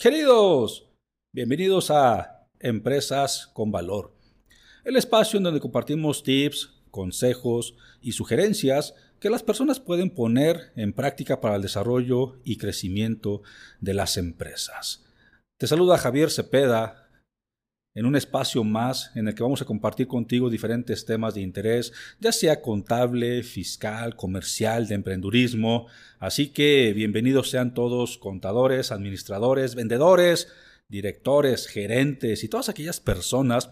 Queridos, bienvenidos a Empresas con Valor, el espacio en donde compartimos tips, consejos y sugerencias que las personas pueden poner en práctica para el desarrollo y crecimiento de las empresas. Te saluda Javier Cepeda en un espacio más en el que vamos a compartir contigo diferentes temas de interés, ya sea contable, fiscal, comercial, de emprendurismo. Así que bienvenidos sean todos contadores, administradores, vendedores, directores, gerentes y todas aquellas personas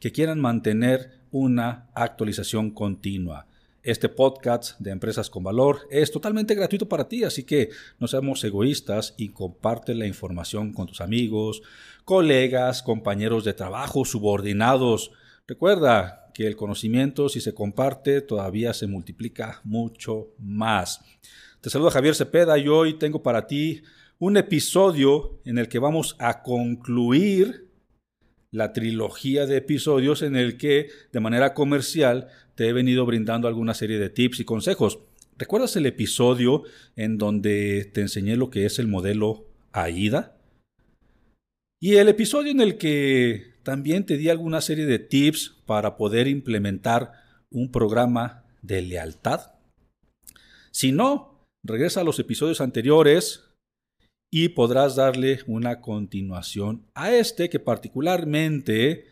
que quieran mantener una actualización continua. Este podcast de Empresas con Valor es totalmente gratuito para ti, así que no seamos egoístas y comparte la información con tus amigos, colegas, compañeros de trabajo, subordinados. Recuerda que el conocimiento, si se comparte, todavía se multiplica mucho más. Te saluda Javier Cepeda y hoy tengo para ti un episodio en el que vamos a concluir la trilogía de episodios en el que de manera comercial te he venido brindando alguna serie de tips y consejos. ¿Recuerdas el episodio en donde te enseñé lo que es el modelo AIDA? Y el episodio en el que también te di alguna serie de tips para poder implementar un programa de lealtad. Si no, regresa a los episodios anteriores y podrás darle una continuación a este que particularmente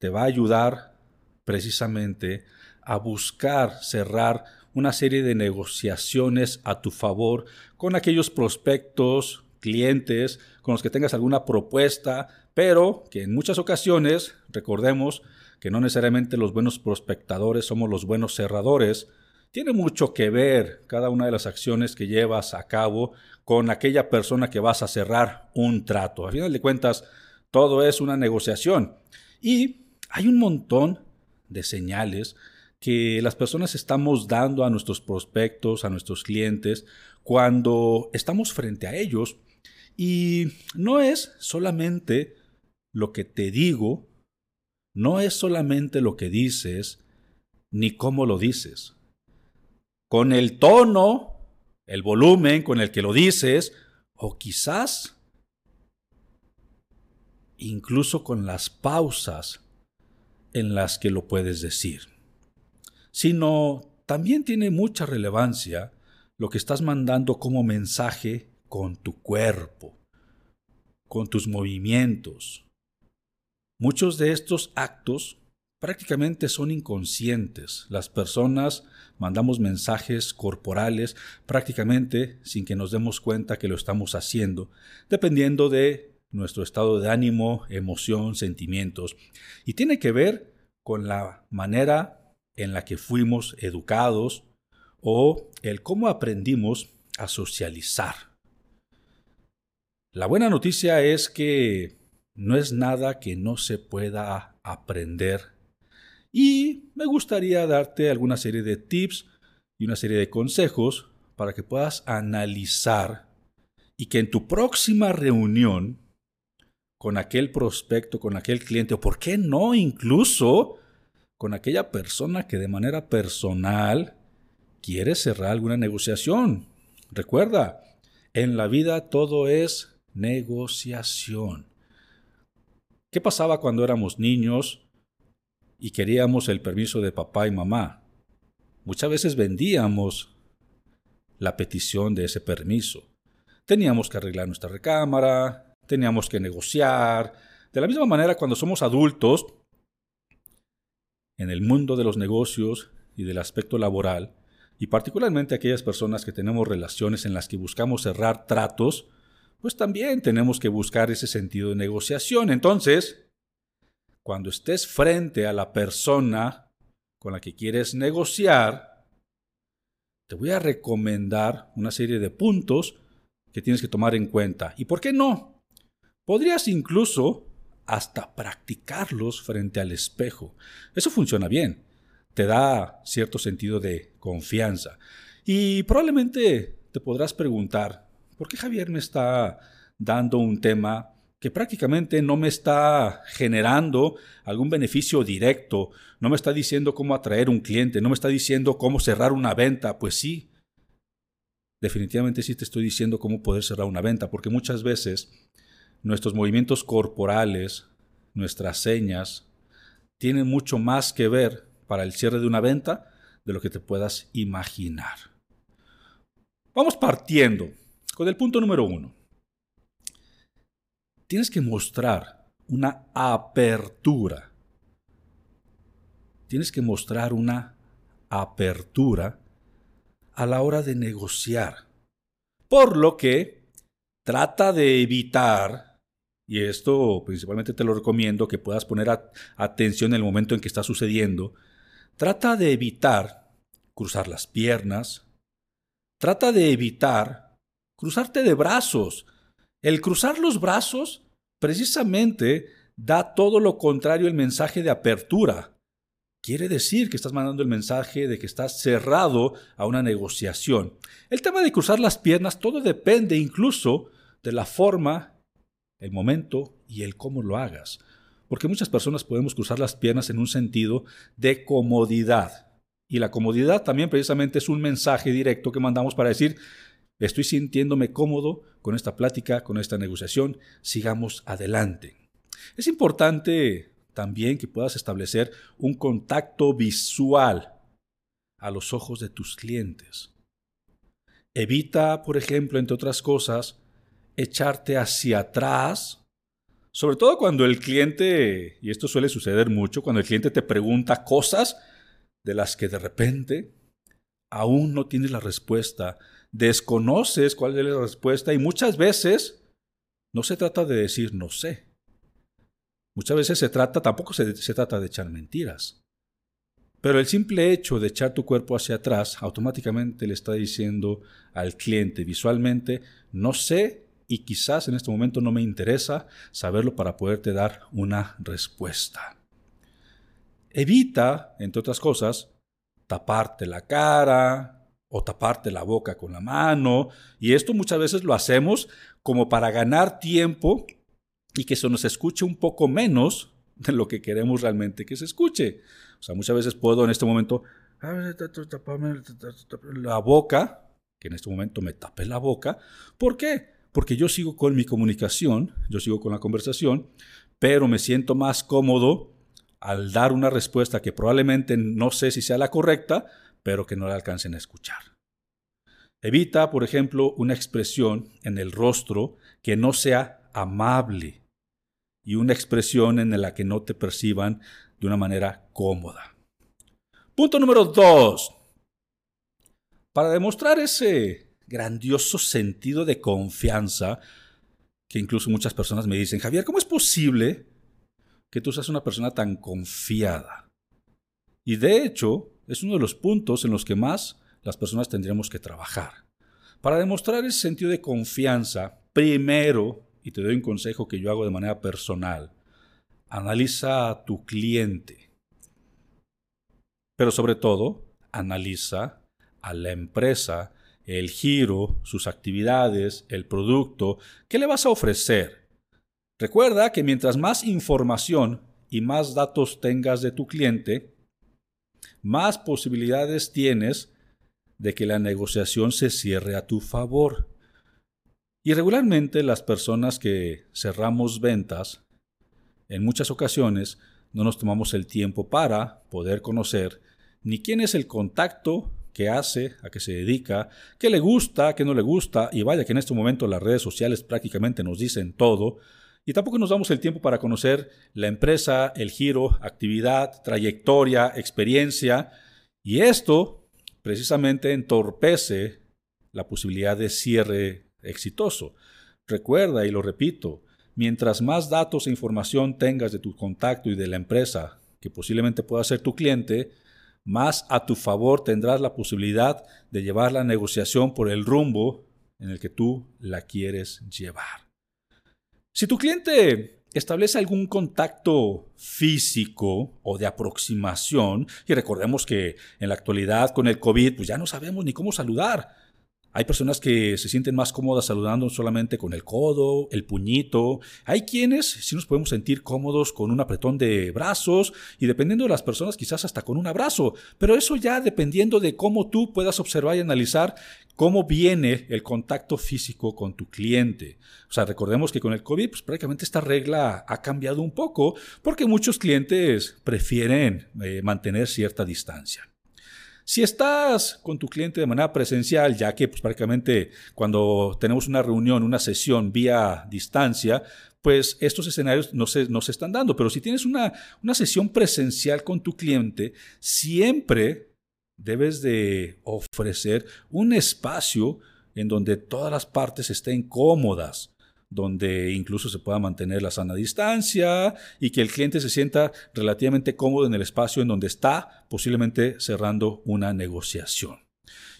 te va a ayudar precisamente a buscar cerrar una serie de negociaciones a tu favor con aquellos prospectos, clientes con los que tengas alguna propuesta, pero que en muchas ocasiones, recordemos que no necesariamente los buenos prospectadores somos los buenos cerradores, tiene mucho que ver cada una de las acciones que llevas a cabo con aquella persona que vas a cerrar un trato. A final de cuentas, todo es una negociación. Y hay un montón de señales que las personas estamos dando a nuestros prospectos, a nuestros clientes, cuando estamos frente a ellos. Y no es solamente lo que te digo, no es solamente lo que dices, ni cómo lo dices. Con el tono el volumen con el que lo dices, o quizás incluso con las pausas en las que lo puedes decir, sino también tiene mucha relevancia lo que estás mandando como mensaje con tu cuerpo, con tus movimientos. Muchos de estos actos prácticamente son inconscientes. Las personas mandamos mensajes corporales prácticamente sin que nos demos cuenta que lo estamos haciendo, dependiendo de nuestro estado de ánimo, emoción, sentimientos. Y tiene que ver con la manera en la que fuimos educados o el cómo aprendimos a socializar. La buena noticia es que no es nada que no se pueda aprender y me gustaría darte alguna serie de tips y una serie de consejos para que puedas analizar y que en tu próxima reunión con aquel prospecto, con aquel cliente, o por qué no incluso con aquella persona que de manera personal quiere cerrar alguna negociación. Recuerda, en la vida todo es negociación. ¿Qué pasaba cuando éramos niños y queríamos el permiso de papá y mamá. Muchas veces vendíamos la petición de ese permiso. teníamos que arreglar nuestra recámara, teníamos que negociar. De la misma manera, cuando somos adultos, en el mundo de los negocios y del aspecto laboral, y particularmente aquellas personas que tenemos relaciones en las que buscamos cerrar tratos, pues también tenemos que buscar ese sentido de negociación. Entonces, cuando estés frente a la persona con la que quieres negociar, te voy a recomendar una serie de puntos que tienes que tomar en cuenta. ¿Y por qué no? Podrías incluso hasta practicarlos frente al espejo. Eso funciona bien. Te da cierto sentido de confianza. Y probablemente te podrás preguntar, ¿por qué Javier me está dando un tema que prácticamente no me está generando algún beneficio directo, no me está diciendo cómo atraer un cliente, no me está diciendo cómo cerrar una venta? Pues sí, definitivamente sí te estoy diciendo cómo poder cerrar una venta, porque muchas veces nuestros movimientos corporales, nuestras señas, tienen mucho más que ver para el cierre de una venta de lo que te puedas imaginar. Vamos partiendo con el punto número uno. Tienes que mostrar una apertura. Tienes que mostrar una apertura a la hora de negociar. Por lo que trata de evitar, y esto principalmente te lo recomiendo que puedas poner atención en el momento en que está sucediendo, trata de evitar cruzar las piernas, trata de evitar cruzarte de brazos. El cruzar los brazos precisamente da todo lo contrario el mensaje de apertura quiere decir que estás mandando el mensaje de que estás cerrado a una negociación. El tema de cruzar las piernas, todo depende incluso de la forma, el momento y el cómo lo hagas. Porque muchas personas podemos cruzar las piernas en un sentido de comodidad. Y la comodidad también precisamente es un mensaje directo que mandamos para decir, estoy sintiéndome cómodo con esta plática, con esta negociación, sigamos adelante. Es importante también que puedas establecer un contacto visual a los ojos de tus clientes. Evita, por ejemplo, entre otras cosas, echarte hacia atrás, sobre todo cuando el cliente, y esto suele suceder mucho, cuando el cliente te pregunta cosas de las que de repente aún no tienes la respuesta, desconoces cuál es la respuesta y muchas veces no se trata de decir no sé, Muchas veces se trata, tampoco se, trata de echar mentiras. Pero el simple hecho de echar tu cuerpo hacia atrás automáticamente le está diciendo al cliente visualmente, no sé y quizás en este momento no me interesa saberlo para poderte dar una respuesta. Evita, entre otras cosas, taparte la cara o taparte la boca con la mano. Y esto muchas veces lo hacemos como para ganar tiempo y que se nos escuche un poco menos de lo que queremos realmente que se escuche. O sea, muchas veces puedo en este momento la boca, que en este momento me tape la boca. ¿Por qué? Porque yo sigo con mi comunicación, yo sigo con la conversación, pero me siento más cómodo al dar una respuesta que probablemente no sé si sea la correcta, pero que no la alcancen a escuchar. Evita, por ejemplo, una expresión en el rostro que no sea amable, y una expresión en la que no te perciban de una manera cómoda. Punto número dos. Para demostrar ese grandioso sentido de confianza, que incluso muchas personas me dicen, Javier, ¿cómo es posible que tú seas una persona tan confiada? Y de hecho, es uno de los puntos en los que más las personas tendríamos que trabajar. Para demostrar ese sentido de confianza, primero y te doy un consejo que yo hago de manera personal. Analiza a tu cliente. Pero sobre todo, analiza a la empresa, el giro, sus actividades, el producto, ¿qué le vas a ofrecer? Recuerda que mientras más información y más datos tengas de tu cliente, más posibilidades tienes de que la negociación se cierre a tu favor. Y regularmente las personas que cerramos ventas, en muchas ocasiones no nos tomamos el tiempo para poder conocer ni quién es el contacto qué hace, a qué se dedica, qué le gusta, qué no le gusta, y vaya que en este momento las redes sociales prácticamente nos dicen todo, y tampoco nos damos el tiempo para conocer la empresa, el giro, actividad, trayectoria, experiencia, y esto precisamente entorpece la posibilidad de cierre exitoso. Recuerda, y lo repito, mientras más datos e información tengas de tu contacto y de la empresa que posiblemente pueda ser tu cliente, más a tu favor tendrás la posibilidad de llevar la negociación por el rumbo en el que tú la quieres llevar. Si tu cliente establece algún contacto físico o de aproximación, y recordemos que en la actualidad con el COVID pues ya no sabemos ni cómo saludar, hay personas que se sienten más cómodas saludando solamente con el codo, el puñito. Hay quienes sí nos podemos sentir cómodos con un apretón de brazos y dependiendo de las personas quizás hasta con un abrazo. Pero eso ya dependiendo de cómo tú puedas observar y analizar cómo viene el contacto físico con tu cliente. O sea, recordemos que con el COVID pues, prácticamente esta regla ha cambiado un poco porque muchos clientes prefieren eh, mantener cierta distancia. Si estás con tu cliente de manera presencial, ya que pues, prácticamente cuando tenemos una reunión, una sesión vía distancia, pues estos escenarios no se, no se están dando. Pero si tienes una, una sesión presencial con tu cliente, siempre debes de ofrecer un espacio en donde todas las partes estén cómodas donde incluso se pueda mantener la sana distancia y que el cliente se sienta relativamente cómodo en el espacio en donde está, posiblemente cerrando una negociación.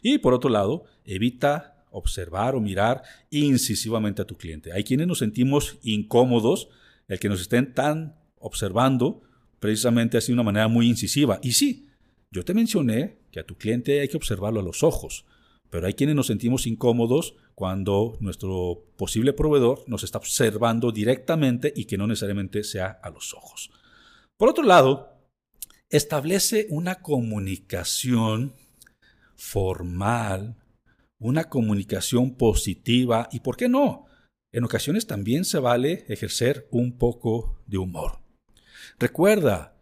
Y por otro lado, evita observar o mirar incisivamente a tu cliente. Hay quienes nos sentimos incómodos, el que nos estén tan observando precisamente así de una manera muy incisiva. Y sí, yo te mencioné que a tu cliente hay que observarlo a los ojos, pero hay quienes nos sentimos incómodos cuando nuestro posible proveedor nos está observando directamente y que no necesariamente sea a los ojos. Por otro lado, establece una comunicación formal, una comunicación positiva y, ¿por qué no? En ocasiones también se vale ejercer un poco de humor. Recuerda,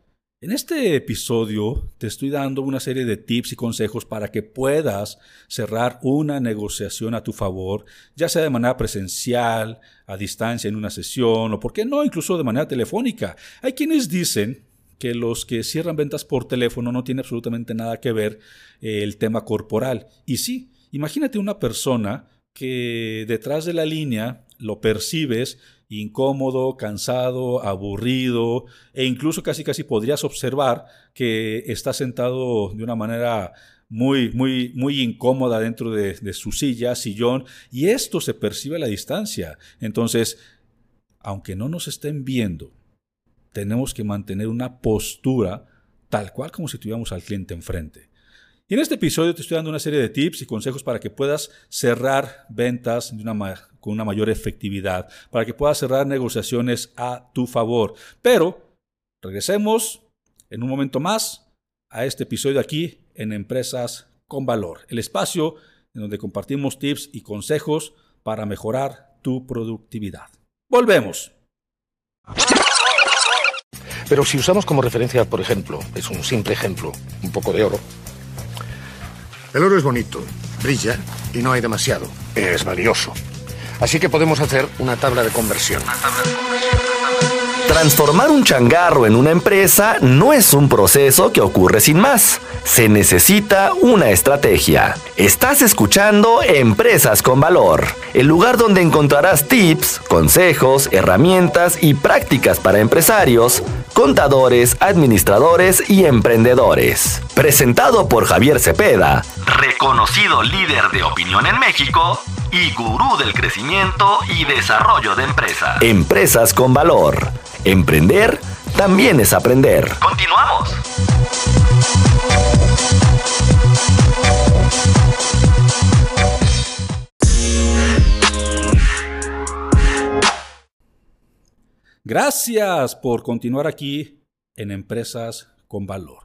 en este episodio te estoy dando una serie de tips y consejos para que puedas cerrar una negociación a tu favor, ya sea de manera presencial, a distancia en una sesión o, por qué no, incluso de manera telefónica. Hay quienes dicen que los que cierran ventas por teléfono no tiene absolutamente nada que ver eh, el tema corporal. Y sí, imagínate una persona que detrás de la línea lo percibes incómodo, cansado, aburrido e incluso casi casi podrías observar que está sentado de una manera muy, muy, muy incómoda dentro de, de su silla, sillón, y esto se percibe a la distancia. Entonces, aunque no nos estén viendo, tenemos que mantener una postura tal cual como si tuviéramos al cliente enfrente. Y en este episodio te estoy dando una serie de tips y consejos para que puedas cerrar ventas con una mayor efectividad, para que puedas cerrar negociaciones a tu favor. Pero regresemos en un momento más a este episodio aquí en Empresas con Valor, el espacio en donde compartimos tips y consejos para mejorar tu productividad. Volvemos. Pero si usamos como referencia, por ejemplo, es un simple ejemplo, un poco de oro, el oro es bonito, brilla y no hay demasiado. Es valioso. Así que podemos hacer una tabla de conversión. Transformar un changarro en una empresa no es un proceso que ocurre sin más. Se necesita una estrategia. Estás escuchando Empresas con Valor, el lugar donde encontrarás tips, consejos, herramientas y prácticas para empresarios, contadores, administradores y emprendedores. Presentado por Javier Cepeda, reconocido líder de opinión en México y gurú del crecimiento y desarrollo de empresas. Empresas con Valor. Emprender también es aprender. Continuamos. Gracias por continuar aquí en Empresas con Valor.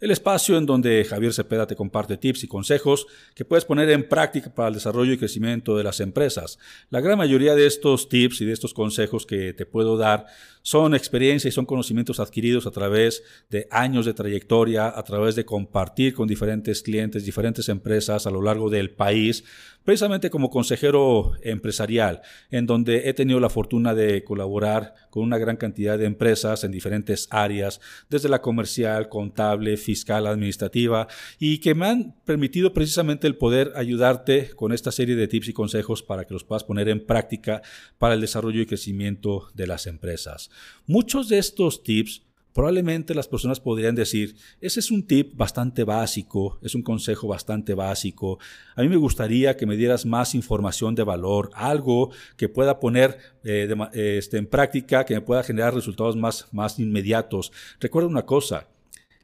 El espacio en donde Javier Cepeda te comparte tips y consejos que puedes poner en práctica para el desarrollo y crecimiento de las empresas. La gran mayoría de estos tips y de estos consejos que te puedo dar son experiencia y son conocimientos adquiridos a través de años de trayectoria, a través de compartir con diferentes clientes, diferentes empresas a lo largo del país, precisamente como consejero empresarial, en donde he tenido la fortuna de colaborar con una gran cantidad de empresas en diferentes áreas, desde la comercial, contable, fiscal, administrativa, y que me han permitido precisamente el poder ayudarte con esta serie de tips y consejos para que los puedas poner en práctica para el desarrollo y crecimiento de las empresas. Muchos de estos tips Probablemente las personas podrían decir, ese es un tip bastante básico, es un consejo bastante básico. A mí me gustaría que me dieras más información de valor, algo que pueda poner eh, este, en práctica, que me pueda generar resultados más, más inmediatos. Recuerda una cosa,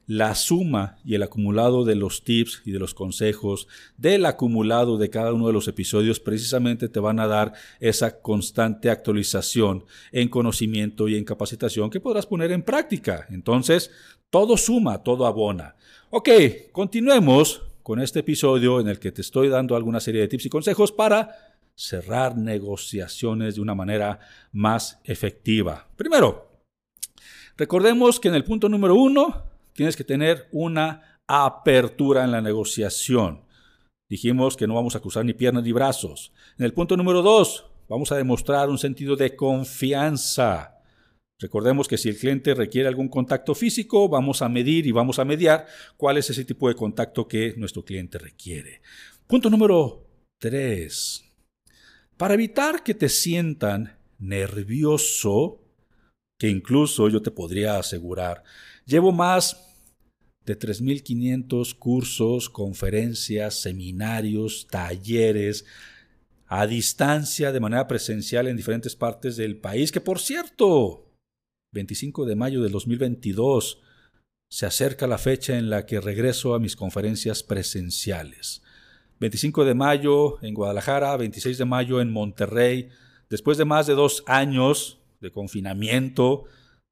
la suma y el acumulado de los tips y de los consejos, del acumulado de cada uno de los episodios, precisamente te van a dar esa constante actualización en conocimiento y en capacitación que podrás poner en práctica. Entonces, todo suma, todo abona. Ok, continuemos con este episodio en el que te estoy dando alguna serie de tips y consejos para cerrar negociaciones de una manera más efectiva. Primero, recordemos que en el punto número uno, tienes que tener una apertura en la negociación. Dijimos que no vamos a cruzar ni piernas ni brazos. En el punto número dos, vamos a demostrar un sentido de confianza. Recordemos que si el cliente requiere algún contacto físico, vamos a medir y vamos a mediar cuál es ese tipo de contacto que nuestro cliente requiere. Punto número tres. Para evitar que te sientan nervioso, que incluso yo te podría asegurar, llevo más de 3.500 cursos, conferencias, seminarios, talleres, a distancia, de manera presencial en diferentes partes del país, que por cierto, 25 de mayo del 2022, se acerca la fecha en la que regreso a mis conferencias presenciales. 25 de mayo en Guadalajara, 26 de mayo en Monterrey, después de más de dos años de confinamiento,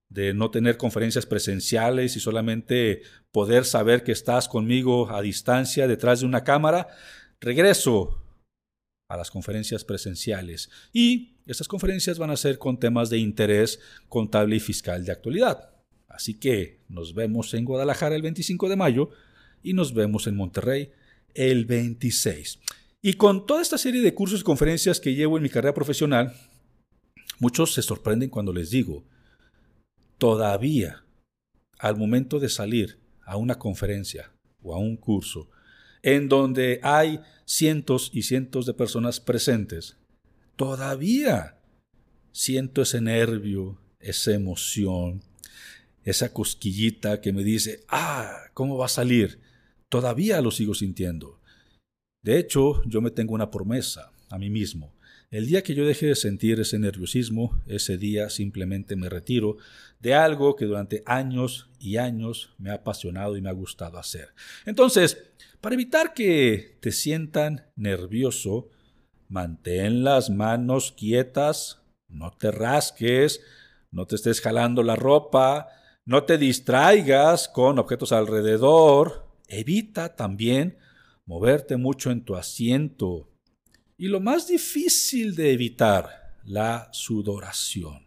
de no tener conferencias presenciales y solamente poder saber que estás conmigo a distancia detrás de una cámara, regreso a las conferencias presenciales y estas conferencias van a ser con temas de interés contable y fiscal de actualidad. Así que nos vemos en Guadalajara el 25 de mayo y nos vemos en Monterrey el 26. Y con toda esta serie de cursos y conferencias que llevo en mi carrera profesional, muchos se sorprenden cuando les digo, todavía al momento de salir a una conferencia o a un curso en donde hay cientos y cientos de personas presentes, todavía siento ese nervio, esa emoción, esa cosquillita que me dice, ah, ¿cómo va a salir? Todavía lo sigo sintiendo. De hecho, yo me tengo una promesa a mí mismo. El día que yo deje de sentir ese nerviosismo, ese día simplemente me retiro de algo que durante años y años me ha apasionado y me ha gustado hacer. Entonces, para evitar que te sientan nervioso, mantén las manos quietas, no te rasques, no te estés jalando la ropa, no te distraigas con objetos alrededor, evita también moverte mucho en tu asiento, y lo más difícil de evitar, la sudoración.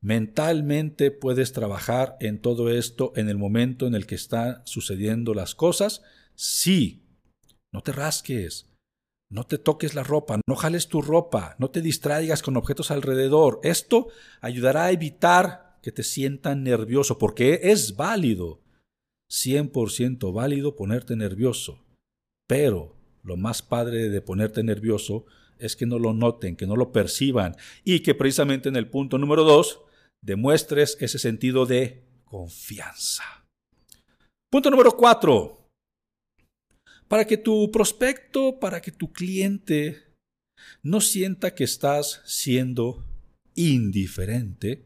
Mentalmente puedes trabajar en todo esto en el momento en el que están sucediendo las cosas. Sí, no te rasques, no te toques la ropa, no jales tu ropa, no te distraigas con objetos alrededor. Esto ayudará a evitar que te sientan nervioso, porque es válido, 100% válido ponerte nervioso. Pero lo más padre de ponerte nervioso es que no lo noten, que no lo perciban y que precisamente en el punto número dos demuestres ese sentido de confianza. Punto número cuatro. Para que tu prospecto, para que tu cliente no sienta que estás siendo indiferente,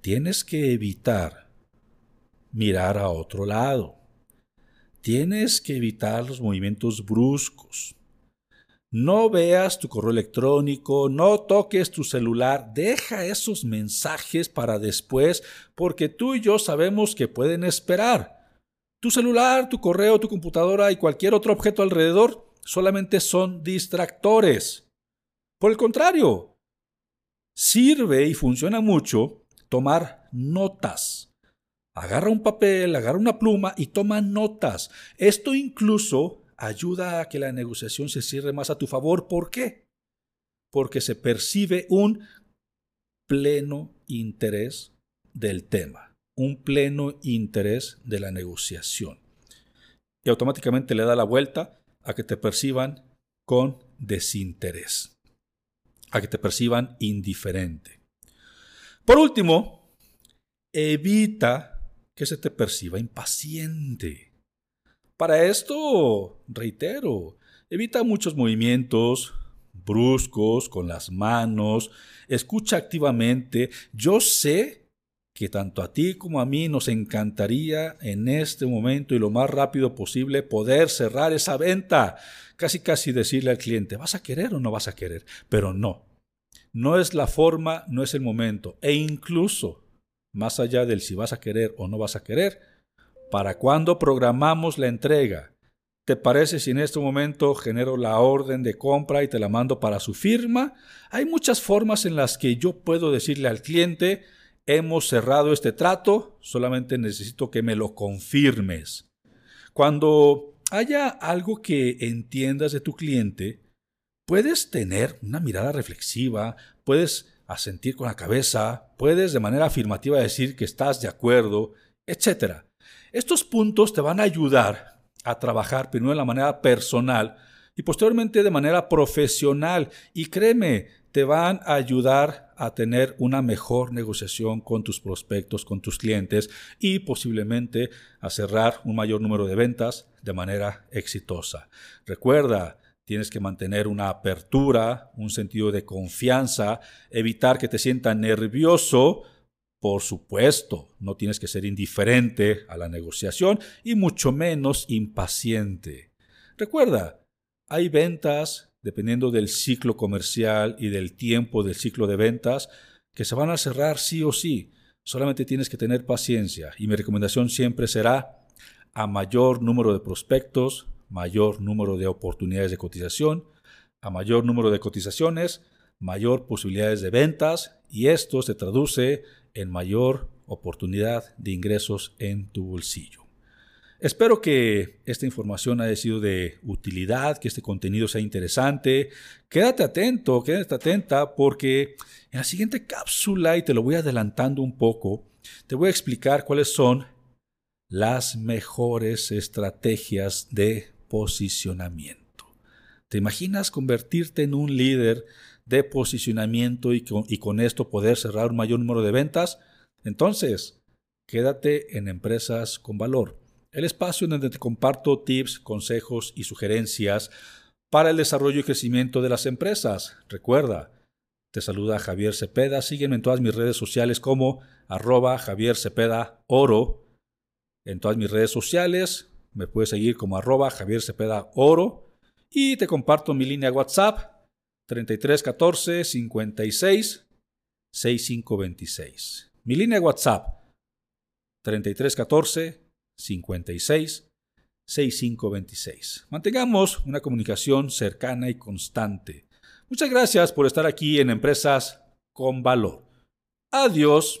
tienes que evitar mirar a otro lado. Tienes que evitar los movimientos bruscos. No veas tu correo electrónico, no toques tu celular, deja esos mensajes para después porque tú y yo sabemos que pueden esperar. Tu celular, tu correo, tu computadora y cualquier otro objeto alrededor solamente son distractores. Por el contrario, sirve y funciona mucho tomar notas. Agarra un papel, agarra una pluma y toma notas. Esto incluso ayuda a que la negociación se cierre más a tu favor. ¿Por qué? Porque se percibe un pleno interés del tema, un pleno interés de la negociación. Y automáticamente le da la vuelta a que te perciban con desinterés, a que te perciban indiferente. Por último, evita que se te perciba impaciente. Para esto, reitero, evita muchos movimientos bruscos con las manos, escucha activamente. Yo sé que tanto a ti como a mí nos encantaría en este momento y lo más rápido posible poder cerrar esa venta. Casi casi decirle al cliente, ¿vas a querer o no vas a querer? Pero no, no es la forma, no es el momento. E incluso, más allá del si vas a querer o no vas a querer, ¿Para cuándo programamos la entrega? ¿Te parece si en este momento genero la orden de compra y te la mando para su firma? Hay muchas formas en las que yo puedo decirle al cliente, hemos cerrado este trato, solamente necesito que me lo confirmes. Cuando haya algo que entiendas de tu cliente, puedes tener una mirada reflexiva, puedes asentir con la cabeza, puedes de manera afirmativa decir que estás de acuerdo, etc. Estos puntos te van a ayudar a trabajar primero de la manera personal y posteriormente de manera profesional. Y créeme, te van a ayudar a tener una mejor negociación con tus prospectos, con tus clientes y posiblemente a cerrar un mayor número de ventas de manera exitosa. Recuerda, tienes que mantener una apertura, un sentido de confianza, evitar que te sientas nervioso por supuesto, no tienes que ser indiferente a la negociación y mucho menos impaciente. Recuerda, hay ventas, dependiendo del ciclo comercial y del tiempo del ciclo de ventas, que se van a cerrar sí o sí. Solamente tienes que tener paciencia y mi recomendación siempre será a mayor número de prospectos, mayor número de oportunidades de cotización, a mayor número de cotizaciones, mayor posibilidades de ventas y esto se traduce en mayor oportunidad de ingresos en tu bolsillo. Espero que esta información haya sido de utilidad, que este contenido sea interesante. Quédate atento, quédate atenta porque en la siguiente cápsula, y te lo voy adelantando un poco, te voy a explicar cuáles son las mejores estrategias de posicionamiento. ¿Te imaginas convertirte en un líder de posicionamiento y con, esto poder cerrar un mayor número de ventas, entonces quédate en Empresas con Valor, el espacio en donde te comparto tips, consejos y sugerencias para el desarrollo y crecimiento de las empresas. Recuerda, te saluda Javier Cepeda. Sígueme en todas mis redes sociales como arroba Javier Cepeda Oro. En todas mis redes sociales me puedes seguir como arroba Javier Cepeda Oro. Y te comparto mi línea WhatsApp 33 14 56 65 26. Mi línea WhatsApp 33 14 56 65 26. Mantengamos una comunicación cercana y constante. Muchas gracias por estar aquí en Empresas con Valor. Adiós.